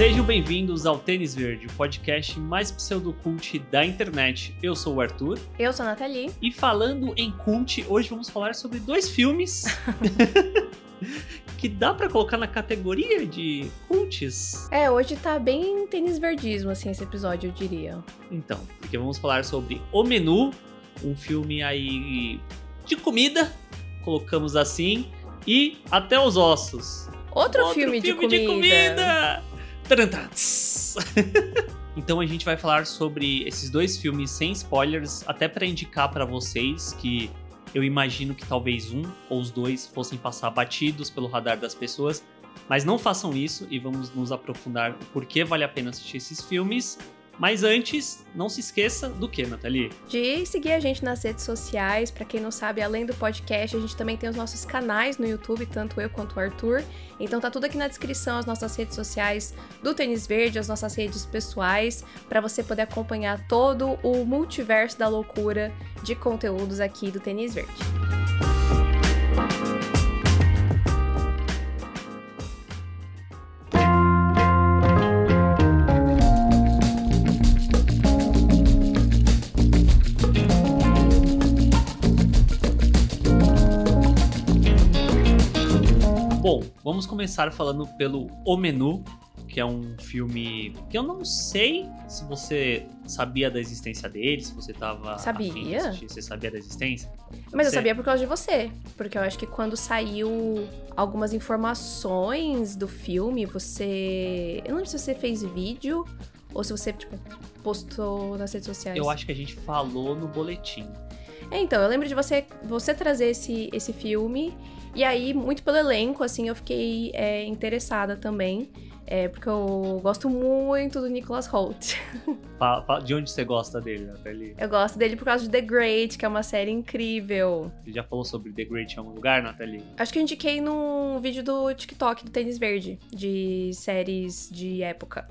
Sejam bem-vindos ao Tênis Verde, o podcast mais pseudocult da internet. Eu sou o Arthur. Eu sou a Nathalie. E falando em cult, hoje vamos falar sobre dois filmes que dá para colocar na categoria de cults. É, hoje tá bem tênis verdismo, assim, esse episódio, eu diria. Então, porque vamos falar sobre O Menu, um filme aí de comida, colocamos assim, e Até os Ossos. Outro, Outro filme, filme, de comida! De comida. então a gente vai falar sobre esses dois filmes sem spoilers, até para indicar para vocês que eu imagino que talvez um ou os dois fossem passar batidos pelo radar das pessoas, mas não façam isso e vamos nos aprofundar o porquê vale a pena assistir esses filmes mas antes, não se esqueça do que, Nathalie? De seguir a gente nas redes sociais. Para quem não sabe, além do podcast, a gente também tem os nossos canais no YouTube, tanto eu quanto o Arthur. Então tá tudo aqui na descrição, as nossas redes sociais do Tênis Verde, as nossas redes pessoais, para você poder acompanhar todo o multiverso da loucura de conteúdos aqui do Tênis Verde. Vamos começar falando pelo O Menu, que é um filme que eu não sei se você sabia da existência dele, se você tava. Sabia? você sabia da existência? Mas você... eu sabia por causa de você. Porque eu acho que quando saiu algumas informações do filme, você. Eu não lembro se você fez vídeo ou se você, tipo, postou nas redes sociais. Eu acho que a gente falou no boletim. É, então, eu lembro de você, você trazer esse, esse filme e aí, muito pelo elenco, assim, eu fiquei é, interessada também. É, porque eu gosto muito do Nicholas Holt. De onde você gosta dele, Nathalie? Eu gosto dele por causa de The Great, que é uma série incrível. Você já falou sobre The Great em algum lugar, Nathalie? Acho que eu indiquei num vídeo do TikTok do Tênis Verde, de séries de época.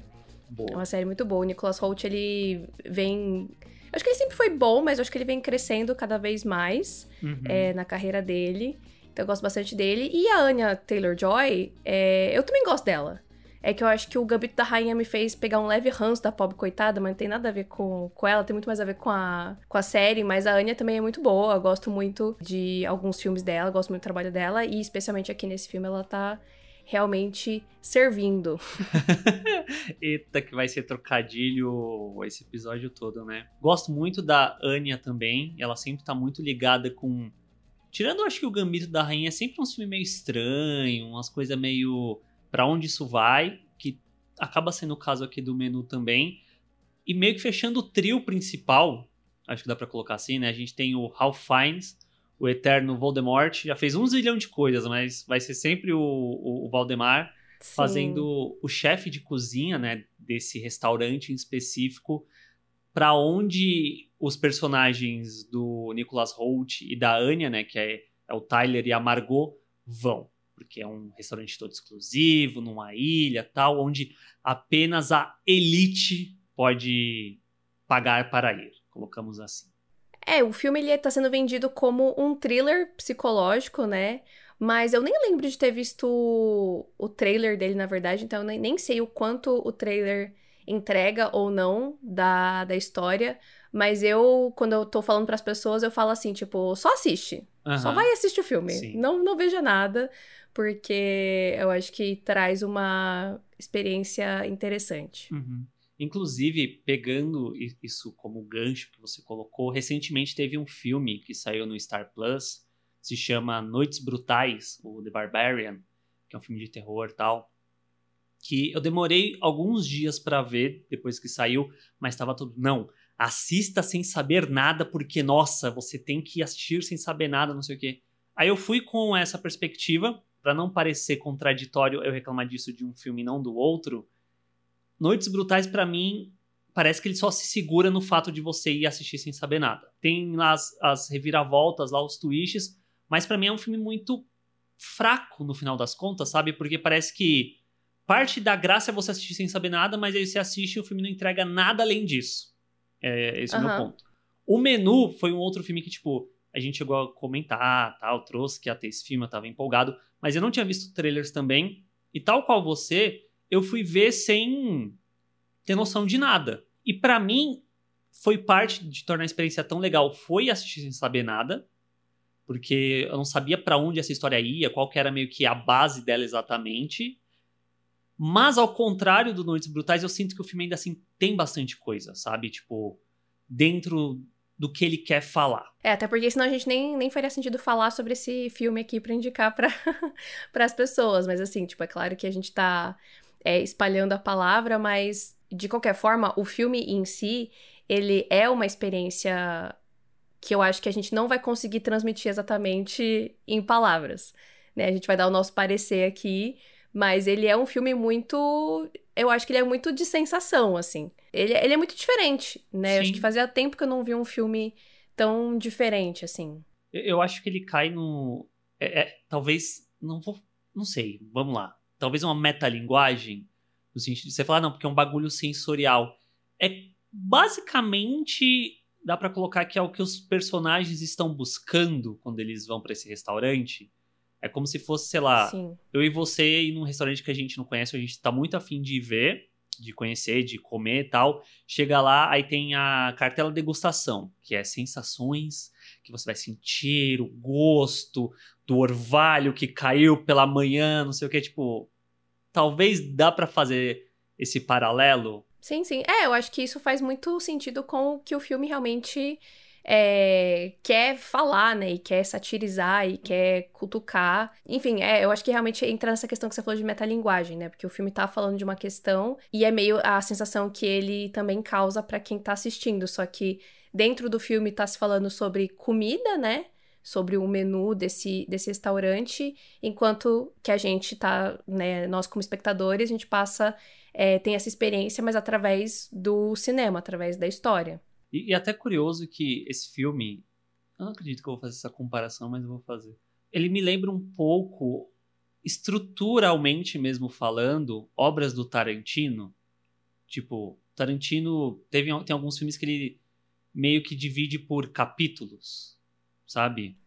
Boa. É uma série muito boa. O Nicholas Holt, ele vem Acho que ele sempre foi bom, mas acho que ele vem crescendo cada vez mais uhum. é, na carreira dele. Então eu gosto bastante dele. E a Anya Taylor-Joy, é, eu também gosto dela. É que eu acho que o Gambito da Rainha me fez pegar um leve ranço da pobre coitada, mas não tem nada a ver com, com ela, tem muito mais a ver com a, com a série. Mas a Anya também é muito boa, eu gosto muito de alguns filmes dela, gosto muito do trabalho dela, e especialmente aqui nesse filme ela tá realmente servindo. Eita, que vai ser trocadilho esse episódio todo, né? Gosto muito da Anya também, ela sempre tá muito ligada com Tirando, acho que o Gambito da Rainha é sempre um filme meio estranho, umas coisas meio. para onde isso vai? Que acaba sendo o caso aqui do menu também. E meio que fechando o trio principal, acho que dá para colocar assim, né? A gente tem o Ralph Fiennes, o eterno Voldemort, já fez um zilhão de coisas, mas vai ser sempre o, o, o Valdemar Sim. fazendo o chefe de cozinha, né? Desse restaurante em específico, para onde os personagens do Nicholas Holt e da Anya, né, que é, é o Tyler e a Margot, vão. Porque é um restaurante todo exclusivo, numa ilha tal, onde apenas a elite pode pagar para ir, colocamos assim. É, o filme ele tá sendo vendido como um thriller psicológico, né? Mas eu nem lembro de ter visto o trailer dele, na verdade, então eu nem, nem sei o quanto o trailer entrega ou não da, da história. Mas eu, quando eu tô falando para as pessoas, eu falo assim, tipo, só assiste. Uhum. Só vai assistir o filme. Não, não veja nada, porque eu acho que traz uma experiência interessante. Uhum. Inclusive, pegando isso como gancho que você colocou, recentemente teve um filme que saiu no Star Plus, se chama Noites Brutais, o The Barbarian, que é um filme de terror tal que eu demorei alguns dias para ver depois que saiu, mas estava tudo não. Assista sem saber nada, porque nossa, você tem que assistir sem saber nada, não sei o quê. Aí eu fui com essa perspectiva, para não parecer contraditório eu reclamar disso de um filme e não do outro. Noites Brutais para mim parece que ele só se segura no fato de você ir assistir sem saber nada. Tem lá as, as reviravoltas, lá os twists, mas para mim é um filme muito fraco no final das contas, sabe? Porque parece que parte da graça é você assistir sem saber nada, mas aí você assiste e o filme não entrega nada além disso. É, esse uhum. é o meu ponto. O Menu foi um outro filme que, tipo, a gente chegou a comentar, tal, trouxe que ia ter esse filme, eu tava empolgado, mas eu não tinha visto trailers também, e tal qual você, eu fui ver sem ter noção de nada. E para mim, foi parte de tornar a experiência tão legal. Foi assistir sem saber nada, porque eu não sabia para onde essa história ia, qual que era meio que a base dela exatamente. Mas ao contrário do Noites Brutais, eu sinto que o filme ainda assim tem bastante coisa, sabe? Tipo, dentro do que ele quer falar. É, até porque senão a gente nem, nem faria sentido falar sobre esse filme aqui para indicar para as pessoas. Mas assim, tipo, é claro que a gente tá é, espalhando a palavra, mas de qualquer forma, o filme em si, ele é uma experiência que eu acho que a gente não vai conseguir transmitir exatamente em palavras. Né? A gente vai dar o nosso parecer aqui, mas ele é um filme muito. Eu acho que ele é muito de sensação, assim. Ele, ele é muito diferente, né? Sim. Acho que fazia tempo que eu não vi um filme tão diferente, assim. Eu acho que ele cai no. É, é, talvez. Não vou. Não sei, vamos lá. Talvez uma metalinguagem, no sentido de você falar, não, porque é um bagulho sensorial. É basicamente. Dá para colocar que é o que os personagens estão buscando quando eles vão para esse restaurante. É como se fosse, sei lá, Sim. eu e você ir num restaurante que a gente não conhece, a gente tá muito afim de ver de conhecer, de comer e tal. Chega lá, aí tem a cartela degustação, que é sensações que você vai sentir, o gosto do orvalho que caiu pela manhã, não sei o que, tipo, talvez dá para fazer esse paralelo. Sim, sim. É, eu acho que isso faz muito sentido com o que o filme realmente é, quer falar, né? E quer satirizar e quer cutucar. Enfim, é, eu acho que realmente entra nessa questão que você falou de metalinguagem, né? Porque o filme tá falando de uma questão e é meio a sensação que ele também causa para quem tá assistindo. Só que dentro do filme tá se falando sobre comida, né? sobre o menu desse, desse restaurante, enquanto que a gente tá, né, nós como espectadores, a gente passa, é, tem essa experiência, mas através do cinema, através da história. E, e até curioso que esse filme. Eu não acredito que eu vou fazer essa comparação, mas eu vou fazer. Ele me lembra um pouco, estruturalmente mesmo falando, obras do Tarantino. Tipo, Tarantino teve, tem alguns filmes que ele meio que divide por capítulos, sabe?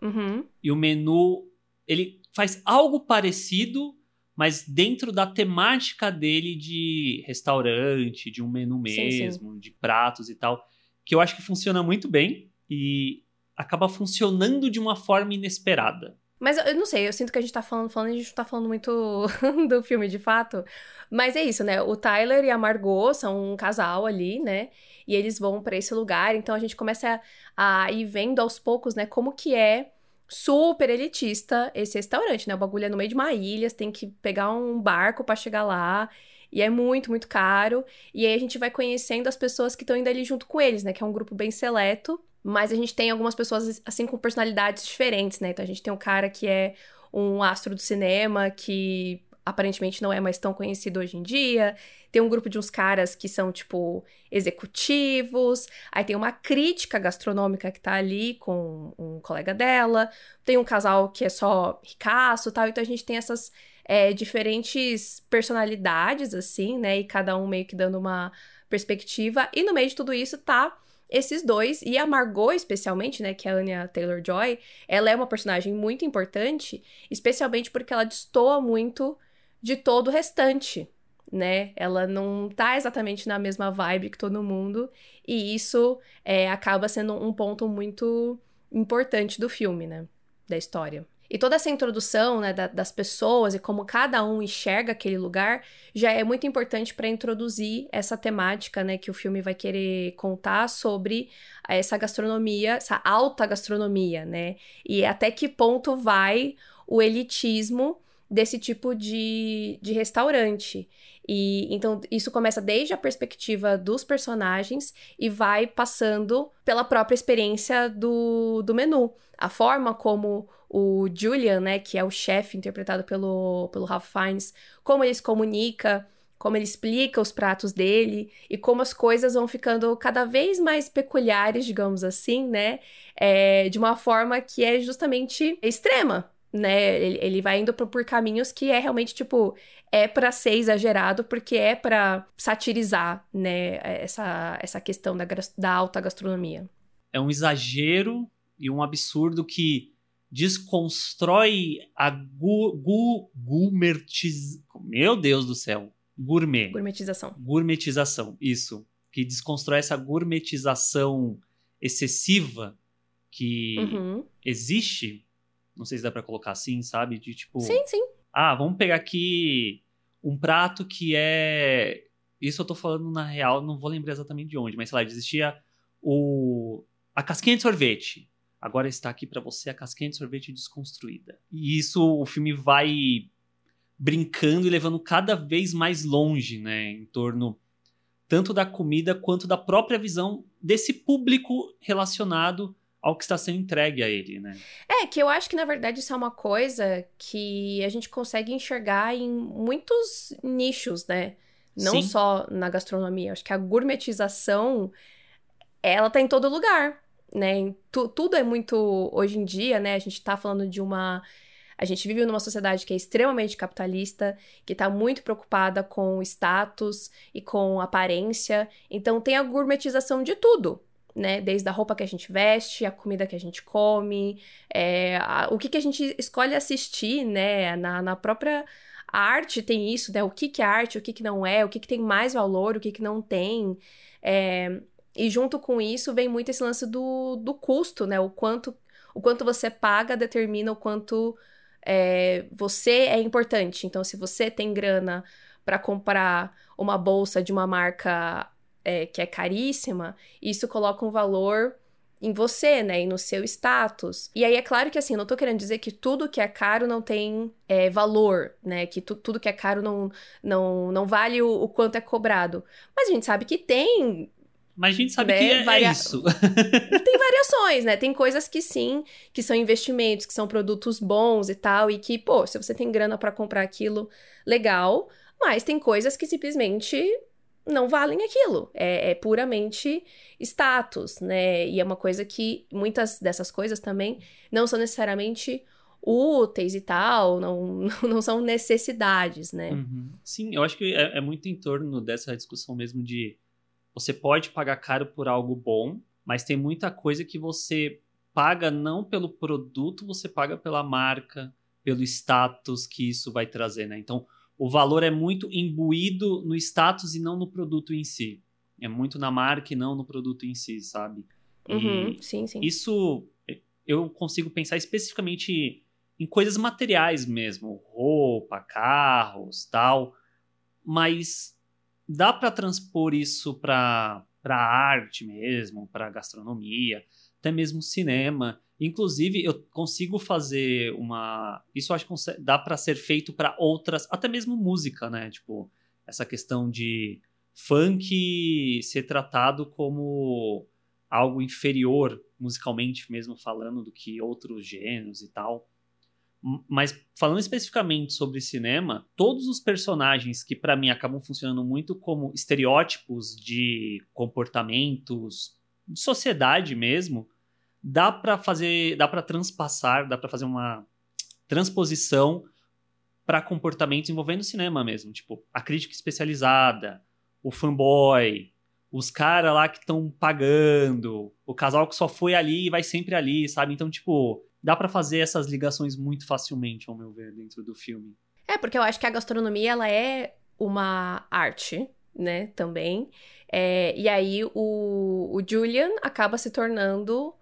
Uhum. E o menu, ele faz algo parecido, mas dentro da temática dele de restaurante, de um menu mesmo, sim, sim. de pratos e tal que eu acho que funciona muito bem e acaba funcionando de uma forma inesperada. Mas eu não sei, eu sinto que a gente tá falando, falando, a gente não tá falando muito do filme de fato. Mas é isso, né? O Tyler e a Margot são um casal ali, né? E eles vão para esse lugar, então a gente começa a, a ir vendo aos poucos, né, como que é super elitista esse restaurante, né? O bagulho é no meio de uma ilha, você tem que pegar um barco para chegar lá. E é muito, muito caro. E aí a gente vai conhecendo as pessoas que estão indo ali junto com eles, né? Que é um grupo bem seleto. Mas a gente tem algumas pessoas, assim, com personalidades diferentes, né? Então a gente tem um cara que é um astro do cinema, que aparentemente não é mais tão conhecido hoje em dia. Tem um grupo de uns caras que são, tipo, executivos. Aí tem uma crítica gastronômica que tá ali com um colega dela. Tem um casal que é só ricaço e tal. Então a gente tem essas é, diferentes personalidades, assim, né? E cada um meio que dando uma perspectiva. E no meio de tudo isso tá esses dois, e a Margot, especialmente, né, que é a Anya Taylor-Joy, ela é uma personagem muito importante, especialmente porque ela destoa muito de todo o restante, né? Ela não tá exatamente na mesma vibe que todo mundo, e isso é, acaba sendo um ponto muito importante do filme, né? Da história. E toda essa introdução né, da, das pessoas e como cada um enxerga aquele lugar já é muito importante para introduzir essa temática né, que o filme vai querer contar sobre essa gastronomia, essa alta gastronomia, né? E até que ponto vai o elitismo desse tipo de, de restaurante. E então isso começa desde a perspectiva dos personagens e vai passando pela própria experiência do, do menu. A forma como o Julian, né, que é o chefe interpretado pelo, pelo Ralph Fiennes, como ele se comunica, como ele explica os pratos dele e como as coisas vão ficando cada vez mais peculiares, digamos assim, né? É, de uma forma que é justamente extrema, né? Ele, ele vai indo por, por caminhos que é realmente, tipo, é para ser exagerado, porque é para satirizar, né, essa, essa questão da, da alta gastronomia. É um exagero e um absurdo que desconstrói a gu, gu, gumertiz... Meu Deus do céu! gourmet. Gourmetização. Gourmetização, isso. Que desconstrói essa gourmetização excessiva que Uhum. existe. Não sei se dá pra colocar assim, sabe? De tipo. Sim, sim. Ah, vamos pegar aqui um prato que é. Isso eu tô falando na real, não vou lembrar exatamente de onde, mas sei lá, existia o. A casquinha de sorvete. Agora está aqui pra você a casquinha de sorvete desconstruída. E isso o filme vai brincando e levando cada vez mais longe, né? Em torno tanto da comida quanto da própria visão desse público relacionado ao que está sendo entregue a ele, né? É, que eu acho que na verdade isso é uma coisa que a gente consegue enxergar em muitos nichos, né? Não Sim. só na gastronomia. Eu acho que a gourmetização, ela tá em todo lugar, né? Tu- tudo é muito. Hoje em dia, né? A gente tá falando de uma. A gente vive numa sociedade que é extremamente capitalista, que tá muito preocupada com status e com aparência. Então tem a gourmetização de tudo, né? Desde a roupa que a gente veste, a comida que a gente come, é, a- o que, que a gente escolhe assistir, né? Na, na própria arte tem isso, né? O que, que é arte, o que, que não é, o que, que tem mais valor, o que, que não tem. É, e junto com isso vem muito esse lance do, do custo, né? O quanto, o quanto você paga determina o quanto é, você é importante. Então, se você tem grana para comprar uma bolsa de uma marca é, que é caríssima, isso coloca um valor em você, né? E no seu status. E aí é claro que assim, não tô querendo dizer que tudo que é caro não tem é, valor, né? Que tu- tudo que é caro não, não, não vale o, o quanto é cobrado. Mas a gente sabe que tem Mas a gente sabe Né, que é, é varia- isso. tem variações, né? Tem coisas que sim, que são investimentos, que são produtos bons e tal, e que, pô, se você tem grana pra comprar aquilo, legal. Mas tem coisas que simplesmente não valem aquilo. É, é puramente status, né? E é uma coisa que muitas dessas coisas também não são necessariamente úteis e tal, não, não são necessidades, né? Uhum. Sim, eu acho que é, é muito em torno dessa discussão mesmo de você pode pagar caro por algo bom, mas tem muita coisa que você paga não pelo produto, você paga pela marca, pelo status que isso vai trazer, né? Então, o valor é muito imbuído no status e não no produto em si. É muito na marca e não no produto em si, sabe? Uhum, sim, sim. isso eu consigo pensar especificamente em coisas materiais mesmo, roupa, carros, tal, mas dá para transpor isso para para arte mesmo, para gastronomia, até mesmo cinema. Inclusive, eu consigo fazer uma. Isso acho que dá para ser feito para outras, até mesmo música, né? Tipo, essa questão de funk ser tratado como algo inferior, musicalmente mesmo falando, do que outros gêneros e tal. Mas falando especificamente sobre cinema, todos os personagens que pra mim acabam funcionando muito como estereótipos de comportamentos de sociedade mesmo, dá pra fazer, dá para transpassar, dá pra fazer uma transposição pra comportamentos envolvendo cinema mesmo, tipo a crítica especializada, o fanboy, os caras lá que estão pagando, o casal que só foi ali e vai sempre ali, sabe? Então, tipo, dá pra fazer essas ligações muito facilmente, ao meu ver, dentro do filme. É, porque eu acho que a gastronomia, ela é uma arte, né, também. É, e aí o, o Julian acaba se tornando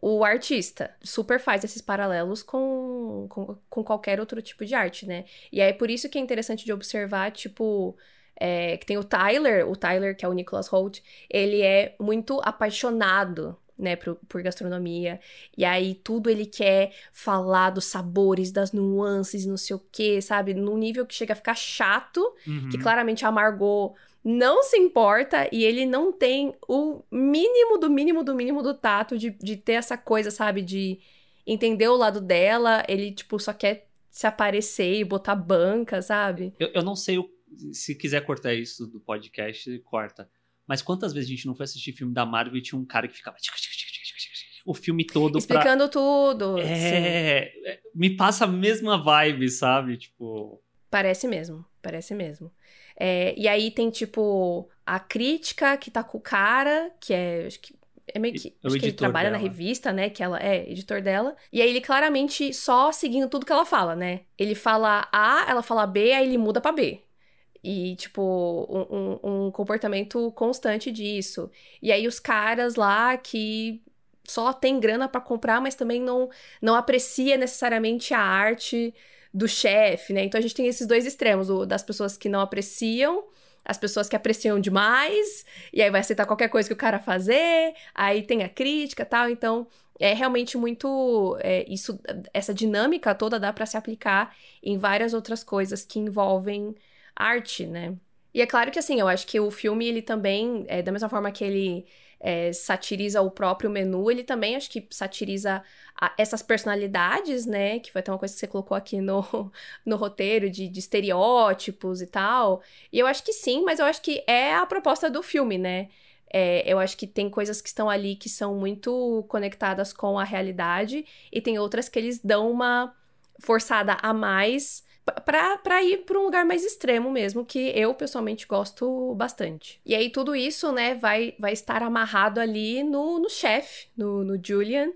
o artista. Super faz esses paralelos com, com, com qualquer outro tipo de arte, né? E aí por isso que é interessante de observar, tipo... é, que tem o Tyler, o Tyler, que é o Nicholas Holt, ele é muito apaixonado, né, por, por gastronomia. E aí tudo ele quer falar dos sabores, das nuances, não sei o que, sabe? Num nível que chega a ficar chato, Uhum. que claramente a Margot não se importa e ele não tem o mínimo do mínimo do mínimo do tato de, de ter essa coisa, sabe? De entender o lado dela, ele, tipo, só quer se aparecer e botar banca, sabe? Eu, eu não sei o- se quiser cortar isso do podcast, corta. Mas quantas vezes a gente não foi assistir filme da Marvel e tinha um cara que ficava o filme todo pra... Explicando tudo. sim. É, é, me passa a mesma vibe, sabe? Tipo, Parece mesmo, parece mesmo. É, e aí tem, tipo, a crítica que tá com o cara, que é. Acho que é meio que. É acho que ele trabalha na dela. revista, né? Que ela é editor dela. E aí ele claramente só seguindo tudo que ela fala, né? Ele fala A, ela fala B, aí ele muda pra B. E, tipo, um, um, comportamento constante disso. E aí os caras lá que só tem grana para comprar, mas também não, não aprecia necessariamente a arte do chefe, né? Então a gente tem esses dois extremos, o das pessoas que não apreciam, as pessoas que apreciam demais, e aí vai aceitar qualquer coisa que o cara fazer, aí tem a crítica tal. Então é realmente muito. É, isso, essa dinâmica toda dá para se aplicar em várias outras coisas que envolvem arte, né? E é claro que, assim, eu acho que o filme, ele também, é, da mesma forma que ele é, satiriza o próprio menu, ele também acho que satiriza a, essas personalidades, né? Que foi até uma coisa que você colocou aqui no, no roteiro, de, de estereótipos e tal. E eu acho que sim, mas eu acho que é a proposta do filme, né? É, eu acho que tem coisas que estão ali que são muito conectadas com a realidade, e tem outras que eles dão uma forçada a mais para ir para um lugar mais extremo mesmo, que eu pessoalmente gosto bastante. E aí tudo isso, né, vai, vai estar amarrado ali no, no chefe, no, no Julian.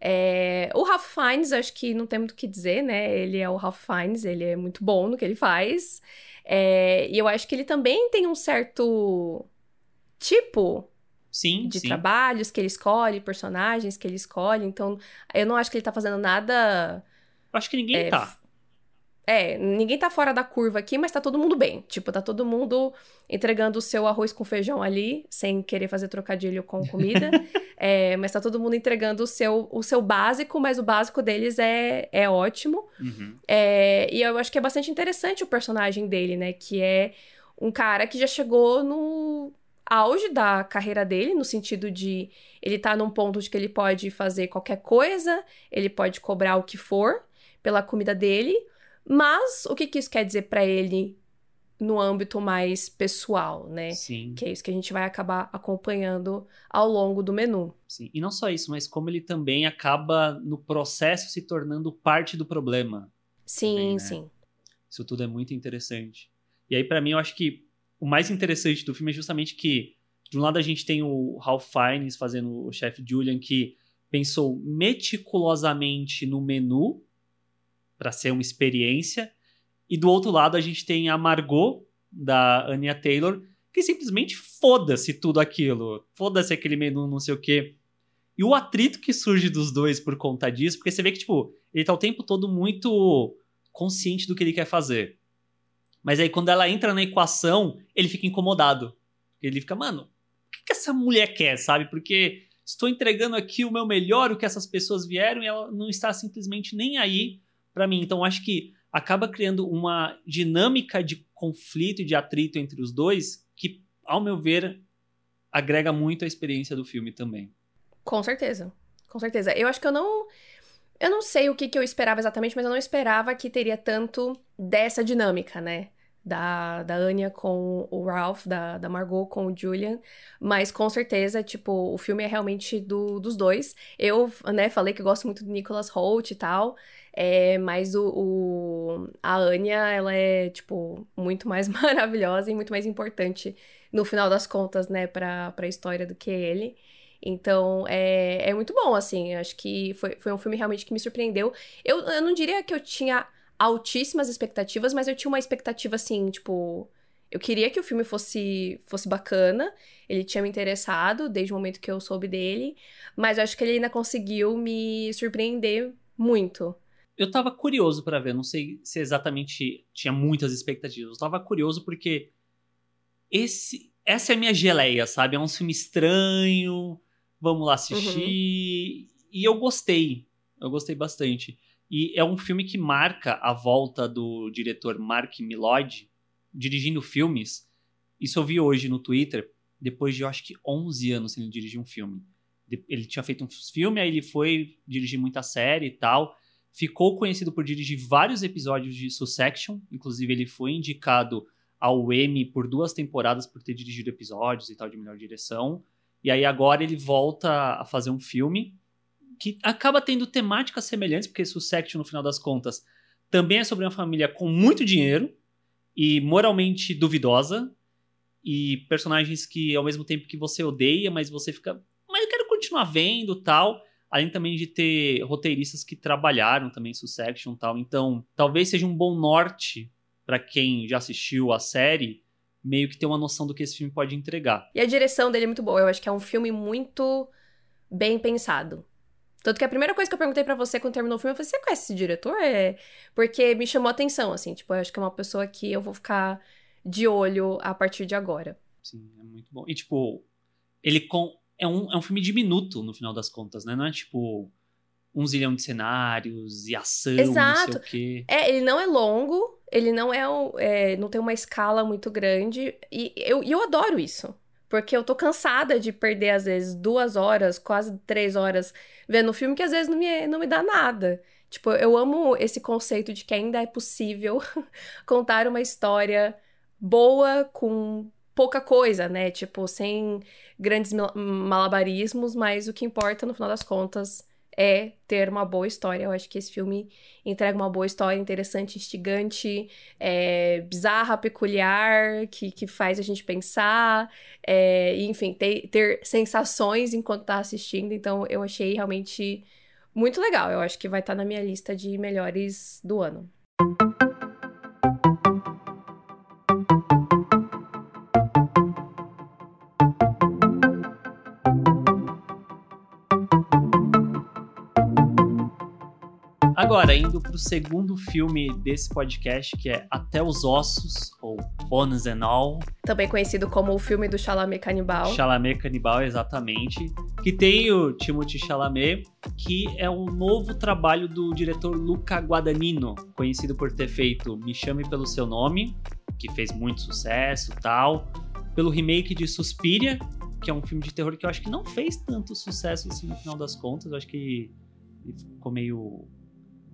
É, o Ralph Fiennes, acho que não tem muito o que dizer, né? Ele é o Ralph Fiennes, ele é muito bom no que ele faz. É, e eu acho que ele também tem um certo tipo sim, de sim. trabalhos que ele escolhe, personagens que ele escolhe. Então, eu não acho que ele tá fazendo nada. Acho que ninguém é, tá. É, ninguém tá fora da curva aqui, mas tá todo mundo bem. Tipo, tá todo mundo entregando o seu arroz com feijão ali, sem querer fazer trocadilho com comida. é, mas tá todo mundo entregando o seu, o seu básico, mas o básico deles é, é ótimo. Uhum. É, e eu acho que é bastante interessante o personagem dele, né? Que é um cara que já chegou no auge da carreira dele, no sentido de ele tá num ponto de que ele pode fazer qualquer coisa, ele pode cobrar o que for pela comida dele mas o que, que isso quer dizer para ele no âmbito mais pessoal, né? Sim. Que é isso que a gente vai acabar acompanhando ao longo do menu. Sim. E não só isso, mas como ele também acaba no processo se tornando parte do problema. Sim, também, né? sim. Isso tudo é muito interessante. E aí, para mim, eu acho que o mais interessante do filme é justamente que, de um lado, a gente tem o Ralph Fiennes fazendo o chefe Julian, que pensou meticulosamente no menu para ser uma experiência. E do outro lado a gente tem a Margot, da Anya Taylor, que simplesmente foda-se tudo aquilo. Foda-se aquele menu, não sei o quê. E o atrito que surge dos dois por conta disso, porque você vê que, tipo, ele tá o tempo todo muito consciente do que ele quer fazer. Mas aí quando ela entra na equação, ele fica incomodado. Ele fica, mano, o que, que essa mulher quer, sabe? Porque estou entregando aqui o meu melhor, o que essas pessoas vieram, e ela não está simplesmente nem aí para mim. Então acho que acaba criando uma dinâmica de conflito de atrito entre os dois que, ao meu ver, agrega muito a experiência do filme também. Com certeza. Com certeza. Eu acho que eu não. Eu não sei o que, que eu esperava exatamente, mas eu não esperava que teria tanto dessa dinâmica, né? da, da Anya com o Ralph, da, da Margot com o Julian, mas com certeza, tipo, o filme é realmente do, dos dois. Eu, né, falei que gosto muito do Nicholas Holt e tal, é, mas o, o, a Anya, ela é, tipo, muito mais maravilhosa e muito mais importante no final das contas, né, pra, pra história do que ele. Então, é, é muito bom, assim, acho que foi, foi um filme realmente que me surpreendeu. Eu, eu não diria que eu tinha altíssimas expectativas, mas eu tinha uma expectativa assim, tipo, eu queria que o filme fosse fosse bacana, ele tinha me interessado desde o momento que eu soube dele, mas acho que ele ainda conseguiu me surpreender muito. Eu tava curioso para ver, não sei se exatamente tinha muitas expectativas. Eu tava curioso porque esse essa é a minha geleia, sabe? É um filme estranho, vamos lá assistir. Uhum. E eu gostei. Eu gostei bastante. E é um filme que marca a volta do diretor Mark Milod dirigindo filmes. Isso eu vi hoje no Twitter, depois de eu acho que 11 anos sem ele dirigir um filme. Ele tinha feito um filme, aí ele foi dirigir muita série e tal. Ficou conhecido por dirigir vários episódios de Succession, inclusive ele foi indicado ao Emmy por duas temporadas por ter dirigido episódios e tal de melhor direção. E aí agora ele volta a fazer um filme que acaba tendo temáticas semelhantes, porque Succession, no final das contas, também é sobre uma família com muito dinheiro e moralmente duvidosa, e personagens que, ao mesmo tempo que você odeia, mas você fica. Mas eu quero continuar vendo tal. Além também de ter roteiristas que trabalharam também Succession tal. Então, talvez seja um bom norte para quem já assistiu a série, meio que ter uma noção do que esse filme pode entregar. E a direção dele é muito boa. Eu acho que é um filme muito bem pensado. Tanto que a primeira coisa que eu perguntei para você quando terminou o filme, eu falei, você conhece esse diretor? É... Porque me chamou a atenção, assim. Tipo, eu acho que é uma pessoa que eu vou ficar de olho a partir de agora. Sim, é muito bom. E, tipo, ele com... é, um, é um filme diminuto, no final das contas, né? Não é, tipo, um zilhão de cenários e ação, Exato. não sei o quê. É, ele não é longo, ele não é, é, não tem uma escala muito grande. E eu, eu adoro isso. Porque eu tô cansada de perder, às vezes, duas horas, quase três horas vendo um filme que às vezes não me, não me dá nada. Tipo, eu amo esse conceito de que ainda é possível contar uma história boa com pouca coisa, né? Tipo, sem grandes malabarismos, mas o que importa no final das contas é ter uma boa história. Eu acho que esse filme entrega uma boa história, interessante, instigante, é, bizarra, peculiar, que, que faz a gente pensar, é, enfim, ter, ter sensações enquanto tá assistindo. Então, eu achei realmente muito legal. Eu acho que vai estar tá na minha lista de melhores do ano. Agora, indo pro segundo filme desse podcast, que é Até os Ossos, ou Bones and All. Também conhecido como o filme do Chalamet Canibal. Chalamet Canibal, exatamente. Que tem o Timothy Chalamet, que é o novo trabalho do diretor Luca Guadagnino, conhecido por ter feito Me Chame Pelo Seu Nome, que fez muito sucesso tal. Pelo remake de Suspiria, que é um filme de terror que eu acho que não fez tanto sucesso assim no final das contas. Eu acho que ficou meio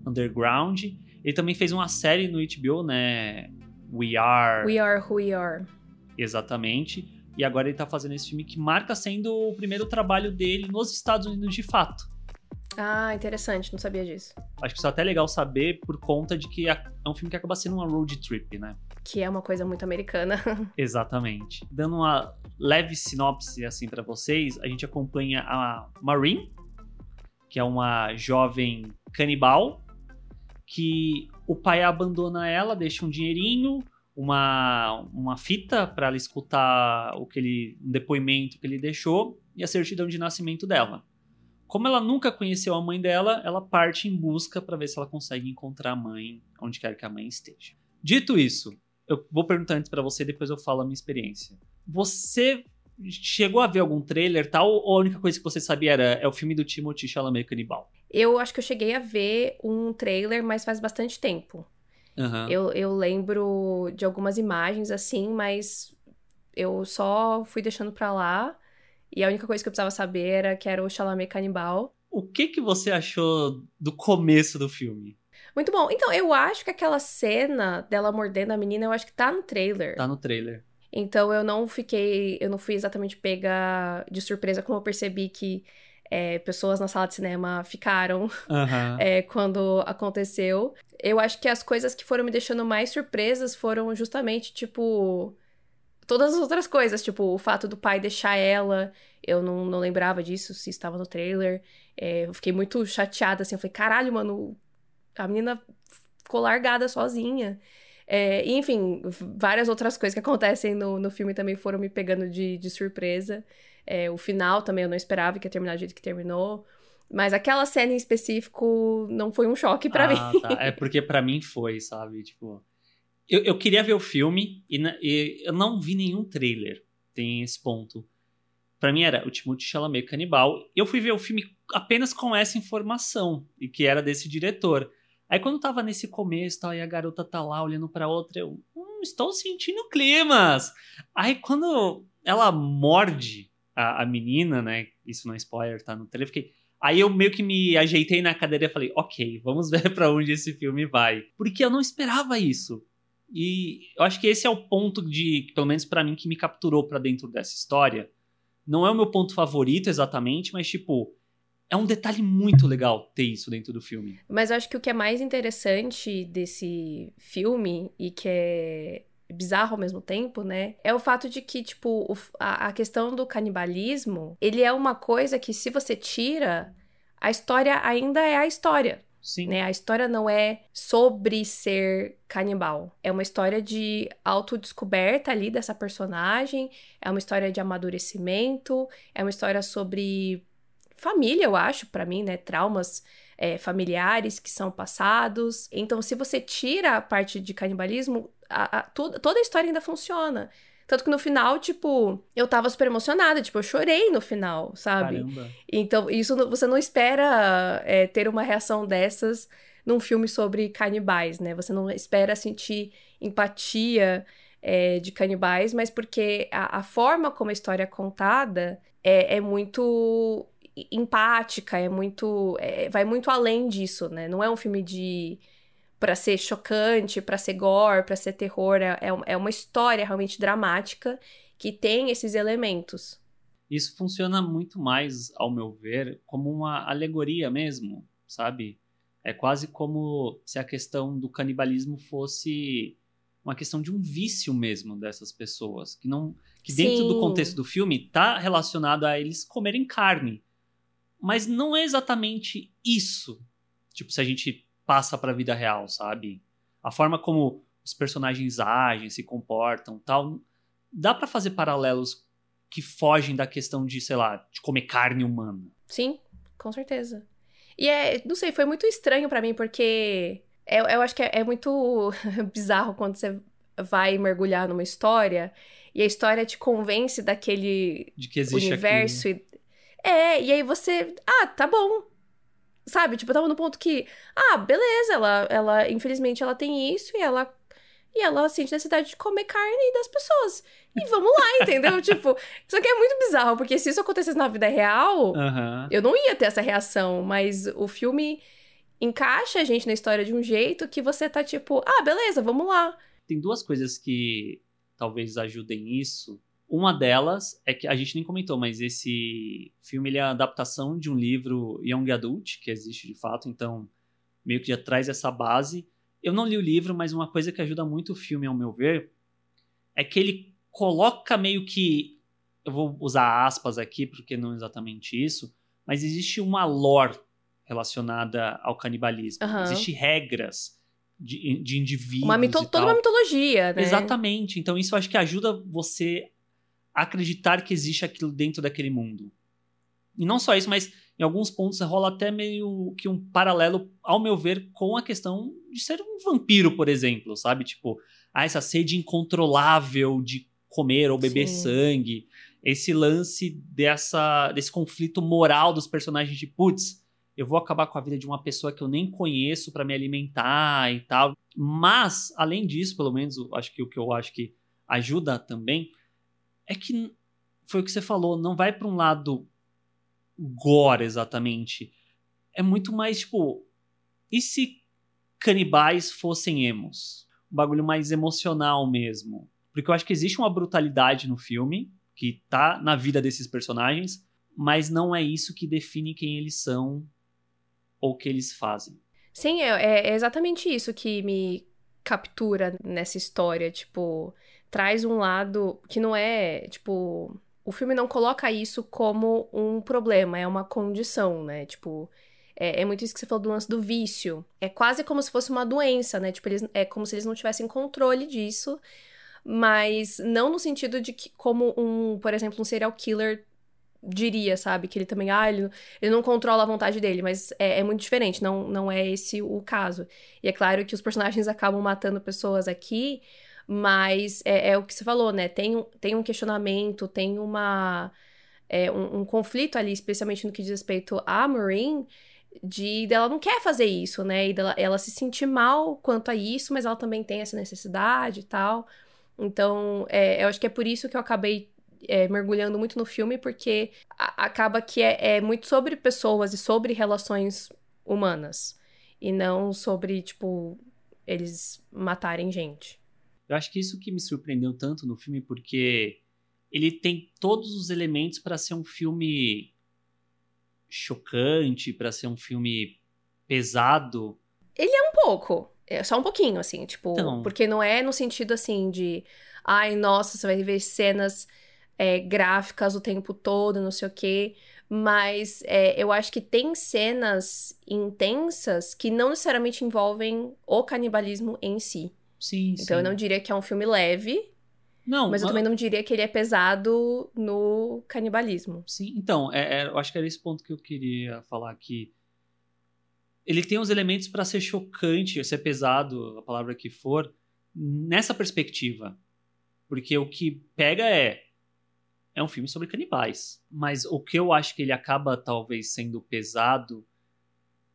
underground. Ele também fez uma série no HBO, né? We Are. We Are Who We Are. Exatamente. E agora ele tá fazendo esse filme que marca sendo o primeiro trabalho dele nos Estados Unidos de fato. Ah, interessante, não sabia disso. Acho que isso é até legal saber por conta de que é um filme que acaba sendo uma road trip, né? Que é uma coisa muito americana. Exatamente. Dando uma leve sinopse assim para vocês, a gente acompanha a Marine, que é uma jovem canibal que o pai abandona ela, deixa um dinheirinho, uma, uma fita para ela escutar o que ele, um depoimento que ele deixou e a certidão de nascimento dela. Como ela nunca conheceu a mãe dela, ela parte em busca para ver se ela consegue encontrar a mãe onde quer que a mãe esteja. Dito isso, eu vou perguntar antes para você, depois eu falo a minha experiência. Você chegou a ver algum trailer tal, ou a única coisa que você sabia era é o filme do Timothy Chalamet Canibal? Eu acho que eu cheguei a ver um trailer, mas faz bastante tempo. Uhum. Eu, eu lembro de algumas imagens assim, mas eu só fui deixando pra lá. E a única coisa que eu precisava saber era que era o Chalamet canibal. O que que você achou do começo do filme? Muito bom. Então, eu acho que aquela cena dela mordendo a menina, eu acho que tá no trailer. Tá no trailer. Então eu não fiquei, eu não fui exatamente pega de surpresa como eu percebi que é, pessoas na sala de cinema ficaram uhum. é, quando aconteceu. Eu acho que as coisas que foram me deixando mais surpresas foram justamente, tipo, todas as outras coisas, tipo, o fato do pai deixar ela, eu não, não lembrava disso, se estava no trailer. É, eu fiquei muito chateada, assim, eu falei, caralho, mano, a menina ficou largada sozinha. É, enfim, várias outras coisas que acontecem no, no filme também foram me pegando de, de surpresa. É, o final também eu não esperava que ia terminar do jeito que terminou. Mas aquela cena em específico não foi um choque para ah, mim. Tá. É porque para mim foi, sabe? Tipo, eu, eu queria ver o filme e, e, eu não vi nenhum trailer. Tem esse ponto. Para mim era o Timothée Chalamet canibal. Eu fui ver o filme apenas com essa informação e que era desse diretor. Aí quando tava nesse começo tal, e a garota tá lá olhando pra outra, eu hum, estou sentindo climas. Aí quando ela morde a, a menina, né? Isso não é spoiler, tá no trailer, fiquei. Aí eu meio que me ajeitei na cadeira e falei, ok, vamos ver para onde esse filme vai. Porque eu não esperava isso. E eu acho que esse é o ponto de, pelo menos para mim, que me capturou para dentro dessa história. Não é o meu ponto favorito exatamente, mas tipo, é um detalhe muito legal ter isso dentro do filme. Mas eu acho que o que é mais interessante desse filme e que é bizarro ao mesmo tempo, né? É o fato de que, tipo, o, a, a questão do canibalismo, ele é uma coisa que se você tira, a história ainda é a história. Sim. Né? A história não é sobre ser canibal. É uma história de autodescoberta ali dessa personagem, é uma história de amadurecimento, é uma história sobre família, eu acho, para mim, né? Traumas é, familiares que são passados. Então, se você tira a parte de canibalismo, a, a, toda a história ainda funciona. Tanto que no final, tipo, eu tava super emocionada, tipo, eu chorei no final, sabe? Caramba. Então, isso você não espera é, ter uma reação dessas num filme sobre canibais, né? Você não espera sentir empatia é, de canibais, mas porque a, a, forma como a história é contada é, é muito empática, é muito. É, vai muito além disso, né? Não é um filme de para ser chocante, para ser gore, para ser terror. É, é, é uma história realmente dramática que tem esses elementos. Isso funciona muito mais, ao meu ver, como uma alegoria mesmo, sabe? É quase como se a questão do canibalismo fosse uma questão de um vício mesmo dessas pessoas, que não que dentro Sim. do contexto do filme está relacionado a eles comerem carne. Mas não é exatamente isso. Tipo, se a gente passa para a vida real, sabe? A forma como os personagens agem, se comportam, tal, dá para fazer paralelos que fogem da questão de, sei lá, de comer carne humana. Sim, com certeza. E é, não sei, foi muito estranho para mim porque eu, eu acho que é, é muito bizarro quando você vai mergulhar numa história e a história te convence daquele universo. É, e aí você, ah, tá bom. Sabe? Tipo, eu tava no ponto que, ah, beleza, ela, ela, infelizmente, ela tem isso e ela. E ela sente necessidade de comer carne das pessoas. E vamos lá, entendeu? tipo, isso aqui é muito bizarro, porque se isso acontecesse na vida real, uhum. eu não ia ter essa reação. Mas o filme encaixa a gente na história de um jeito que você tá tipo, ah, beleza, vamos lá. Tem duas coisas que talvez ajudem isso. Uma delas é que a gente nem comentou, mas esse filme é a adaptação de um livro Young Adult, que existe de fato, então meio que já traz essa base. Eu não li o livro, mas uma coisa que ajuda muito o filme, ao meu ver, é que ele coloca meio que. Eu vou usar aspas aqui, porque não é exatamente isso, mas existe uma lore relacionada ao canibalismo. Uhum. Existem regras de, de indivíduos. Uma mito toda uma mitologia, né? Exatamente. Então isso eu acho que ajuda você acreditar que existe aquilo dentro daquele mundo. E não só isso, mas em alguns pontos rola até meio que um paralelo, ao meu ver, com a questão de ser um vampiro, por exemplo, sabe? Tipo, ah, essa sede incontrolável de comer ou beber Sim. sangue. Esse lance dessa, desse conflito moral dos personagens de putz, eu vou acabar com a vida de uma pessoa que eu nem conheço para me alimentar e tal. Mas, além disso, pelo menos, acho que o que eu acho que ajuda também é que foi o que você falou, não vai para um lado gore exatamente. É muito mais tipo, e se canibais fossem emos? Um bagulho mais emocional mesmo. Porque eu acho que existe uma brutalidade no filme que tá na vida desses personagens, mas não é isso que define quem eles são ou o que eles fazem. Sim, é, é exatamente isso que me captura nessa história. Tipo, traz um lado que não é, tipo, o filme não coloca isso como um problema, é uma condição, né? Tipo, é, é, muito isso que você falou do lance do vício. É quase como se fosse uma doença, né? Tipo, eles, é como se eles não tivessem controle disso, mas não no sentido de que, como um, por exemplo, um serial killer diria, sabe? Que ele também, ah, ele, ele não controla a vontade dele, mas é, é, muito diferente, não, não é esse o caso. E é claro que os personagens acabam matando pessoas aqui, mas é, é, o que você falou, né? Tem, tem um questionamento, tem uma. É, um, um, conflito ali, especialmente no que diz respeito a Maureen, de dela não quer fazer isso, né? E dela, ela se sentir mal quanto a isso, mas ela também tem essa necessidade e tal. Então, é, eu acho que é por isso que eu acabei é, mergulhando muito no filme, porque a, acaba que é, é muito sobre pessoas e sobre relações humanas. E não sobre, tipo, eles matarem gente. Eu acho que isso que me surpreendeu tanto no filme, porque ele tem todos os elementos para ser um filme chocante, para ser um filme pesado. Ele é um pouco. É só um pouquinho, assim, tipo. Então... Porque não é no sentido assim de. Ai, nossa, você vai ver cenas é, gráficas o tempo todo, não sei o quê. Mas é, eu acho que tem cenas intensas que não necessariamente envolvem o canibalismo em si. Sim, Então eu não diria que é um filme leve, Não, mas eu também não diria que ele é pesado no canibalismo. Sim, então, é, é- eu acho que era esse ponto que eu queria falar aqui. Ele tem os elementos para ser chocante, ser pesado, a palavra que for, nessa perspectiva. Porque o que pega é. É um filme sobre canibais. Mas o que eu acho que ele acaba talvez sendo pesado,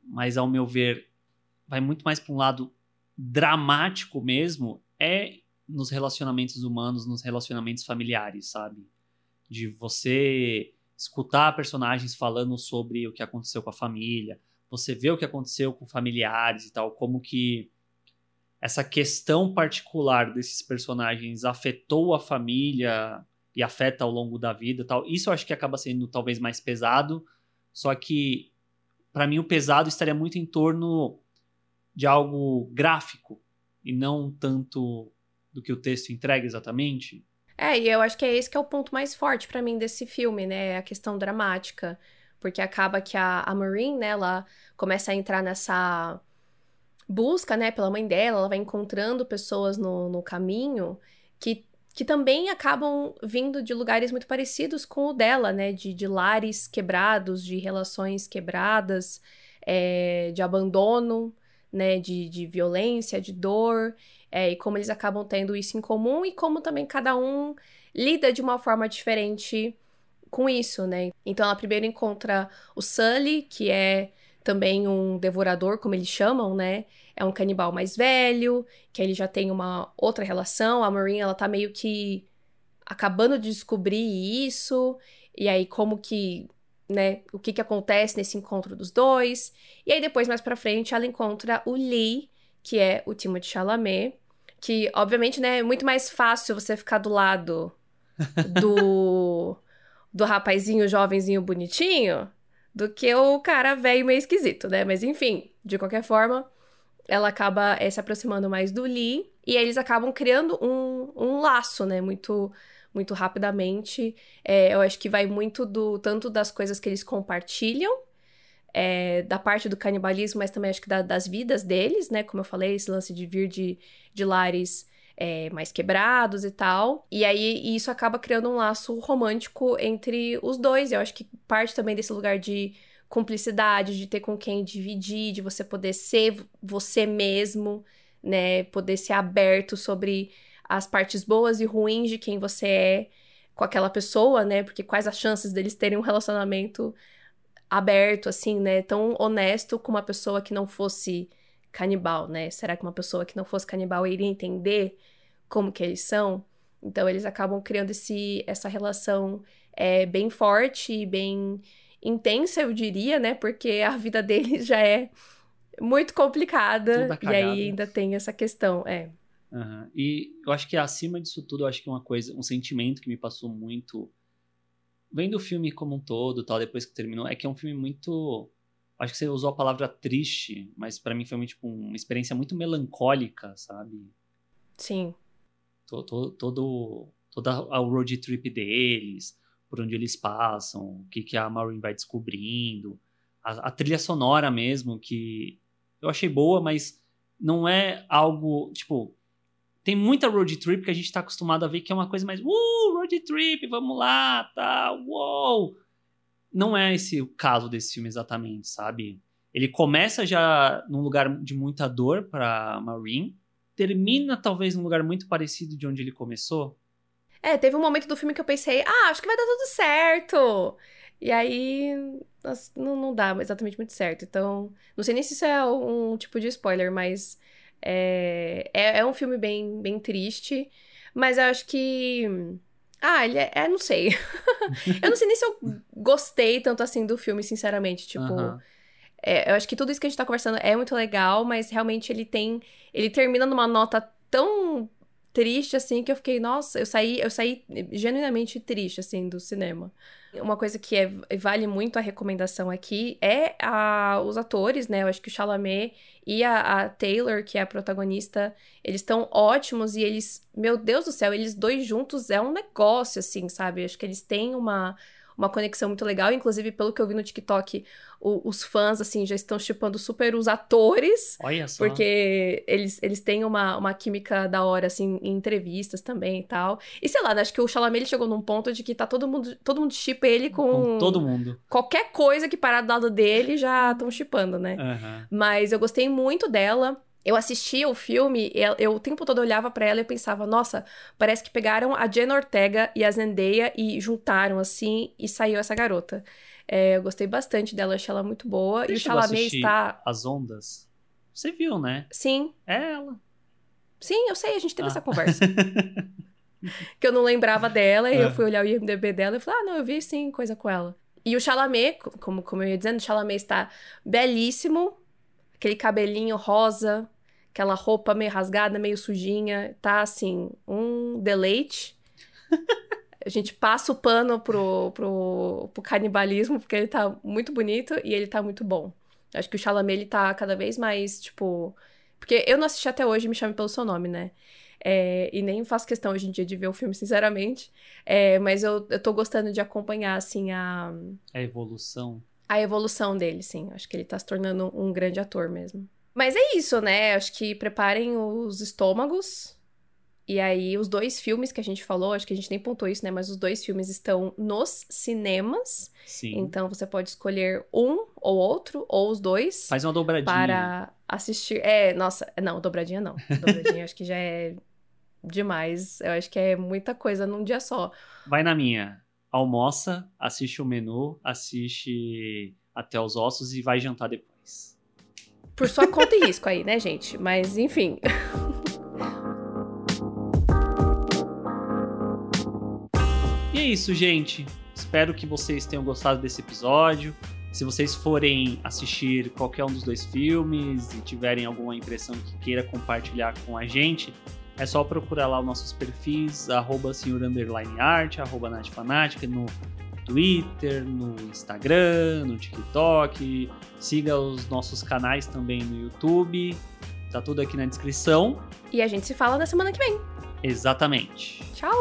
mas ao meu ver, vai muito mais para um lado dramático mesmo, é nos relacionamentos humanos, nos relacionamentos familiares, sabe? De você escutar personagens falando sobre o que aconteceu com a família, você vê o que aconteceu com familiares e tal, como que essa questão particular desses personagens afetou a família e afeta ao longo da vida e tal. Isso eu acho que acaba sendo talvez mais pesado, só que para mim o pesado estaria muito em torno de algo gráfico e não tanto do que o texto entrega exatamente. É, e eu acho que é esse que é o ponto mais forte pra mim desse filme, né? A questão dramática. Porque acaba que a, a Maureen, né, ela começa a entrar nessa busca, né, pela mãe dela, ela vai encontrando pessoas no, no caminho que, que também acabam vindo de lugares muito parecidos com o dela, né? De, de lares quebrados, de relações quebradas, é, de abandono, né? De, de violência, de dor. É, e como eles acabam tendo isso em comum e como também cada um lida de uma forma diferente com isso, né? Então ela primeiro encontra o Sully, que é também um devorador, como eles chamam, né? É um canibal mais velho, que ele já tem uma outra relação. A Maureen, ela tá meio que acabando de descobrir isso, e aí como que, né, o que que acontece nesse encontro dos dois. E aí depois, mais pra frente, ela encontra o Lee, que é o Timothée Chalamet, que, obviamente, né, é muito mais fácil você ficar do lado do, do rapazinho jovenzinho bonitinho do que o cara velho meio esquisito, né? Mas enfim, de qualquer forma, ela acaba é, se aproximando mais do Lee e aí eles acabam criando um, um laço, né? Muito muito rapidamente. É, eu acho que vai muito do tanto das coisas que eles compartilham, é, da parte do canibalismo, mas também acho que da, das vidas deles, né? Como eu falei, esse lance de vir de, de lares é, mais quebrados e tal. E aí isso acaba criando um laço romântico entre os dois. Eu acho que parte também desse lugar de cumplicidade, de ter com quem dividir, de você poder ser você mesmo, né? Poder ser aberto sobre as partes boas e ruins de quem você é com aquela pessoa, né? Porque quais as chances deles terem um relacionamento aberto, assim, né? Tão honesto com uma pessoa que não fosse canibal, né? Será que uma pessoa que não fosse canibal iria entender como que eles são? Então eles acabam criando esse, essa relação é, bem forte e bem intensa, eu diria, né? Porque a vida deles já é muito complicada e aí ainda tem essa questão, é. Aham. E eu acho que acima disso tudo, eu acho que uma coisa, um sentimento que me passou muito vendo o filme como um todo, tal, depois que terminou, é que é um filme muito acho que você usou a palavra triste, mas pra mim foi muito, tipo, uma experiência muito melancólica, sabe? Sim. To- to- todo toda a road trip deles, por onde eles passam, o que que a Maureen vai descobrindo, a, a trilha sonora mesmo que eu achei boa, mas não é algo tipo tem muita road trip que a gente tá acostumado a ver que é uma coisa mais uh, road trip, vamos lá, tá, uou. Não é esse o caso desse filme exatamente, sabe? Ele começa já num lugar de muita dor pra Maureen, termina talvez num lugar muito parecido de onde ele começou. É, teve um momento do filme que eu pensei, ah, acho que vai dar tudo certo. E aí, não, não dá exatamente muito certo. Então, não sei nem se isso é um tipo de spoiler, mas é, é, é um filme bem, bem triste. Mas eu acho que. Ah, ele é. é, não sei. eu não sei nem se eu gostei tanto assim do filme, sinceramente. Tipo. É, eu acho que tudo isso que a gente tá conversando é muito legal, mas realmente ele tem. Ele termina numa nota tão triste, assim, que eu fiquei, nossa, eu saí, eu saí genuinamente triste, assim, do cinema. Uma coisa que é- vale muito a recomendação aqui é a, os atores, né? Eu acho que o Chalamet e a, a Taylor, que é a protagonista, eles estão ótimos e eles, meu Deus do céu, eles dois juntos é um negócio, assim, sabe? Eu acho que eles têm uma, uma conexão muito legal. Inclusive, pelo que eu vi no TikTok, o, os fãs, assim, já estão chipando super os atores. Olha só. Porque eles, eles têm uma, uma química da hora, assim, em entrevistas também e tal. E sei lá, né, acho que o Chalamet ele chegou num ponto de que tá todo mundo, todo mundo chipa ele com... Com todo mundo. Qualquer coisa que parar do lado dele já estão chipando, né? Aham. Mas eu gostei muito dela. Eu assistia o filme, eu, eu o tempo todo olhava pra ela e pensava, nossa, parece que pegaram a Jenna Ortega e a Zendaya e juntaram assim e saiu essa garota. É, eu gostei bastante dela, achei ela muito boa. Você e o Chalamet está. As Ondas? Você viu, né? Sim, É ela. sim, eu sei, a gente teve Ah. essa conversa. que eu não lembrava dela, e É. eu fui olhar o IMDB dela e falei, ah, não, eu vi sim coisa com ela. E o Chalamet, co- como, como eu ia dizendo, o Chalamet está belíssimo, aquele cabelinho rosa, aquela roupa meio rasgada, meio sujinha, tá assim, um deleite. A gente passa o pano pro, pro, pro canibalismo, porque ele tá muito bonito e ele tá muito bom. Acho que o Chalamet, ele tá cada vez mais, tipo... Porque eu não assisti até hoje Me Chame Pelo Seu Nome, né? É, e nem faço questão hoje em dia de ver o filme, sinceramente. É, mas eu, eu tô gostando de acompanhar, assim, a, A evolução. a evolução dele, sim. Acho que ele tá se tornando um grande ator mesmo. Mas é isso, né? Acho que preparem os estômagos. E aí, os dois filmes que a gente falou, acho que a gente nem pontuou isso, né? Mas os dois filmes estão nos cinemas. Sim. Então você pode escolher um ou outro, ou os dois, Faz uma dobradinha. para assistir. É, nossa, não, dobradinha não. Dobradinha acho que já é demais. Eu acho que é muita coisa num dia só. Vai na minha. Almoça, assiste o menu, assiste até os ossos e vai jantar depois. Por sua conta e risco aí, né, gente? Mas enfim. E é isso, gente. Espero que vocês tenham gostado desse episódio. Se vocês forem assistir qualquer um dos dois filmes e tiverem alguma impressão que queira compartilhar com a gente, é só procurar lá os nossos perfis, arroba senhor underline arroba no Twitter, no Instagram, no TikTok. Siga os nossos canais também no YouTube. Tá tudo aqui na descrição. E a gente se fala na semana que vem. Exatamente. Tchau!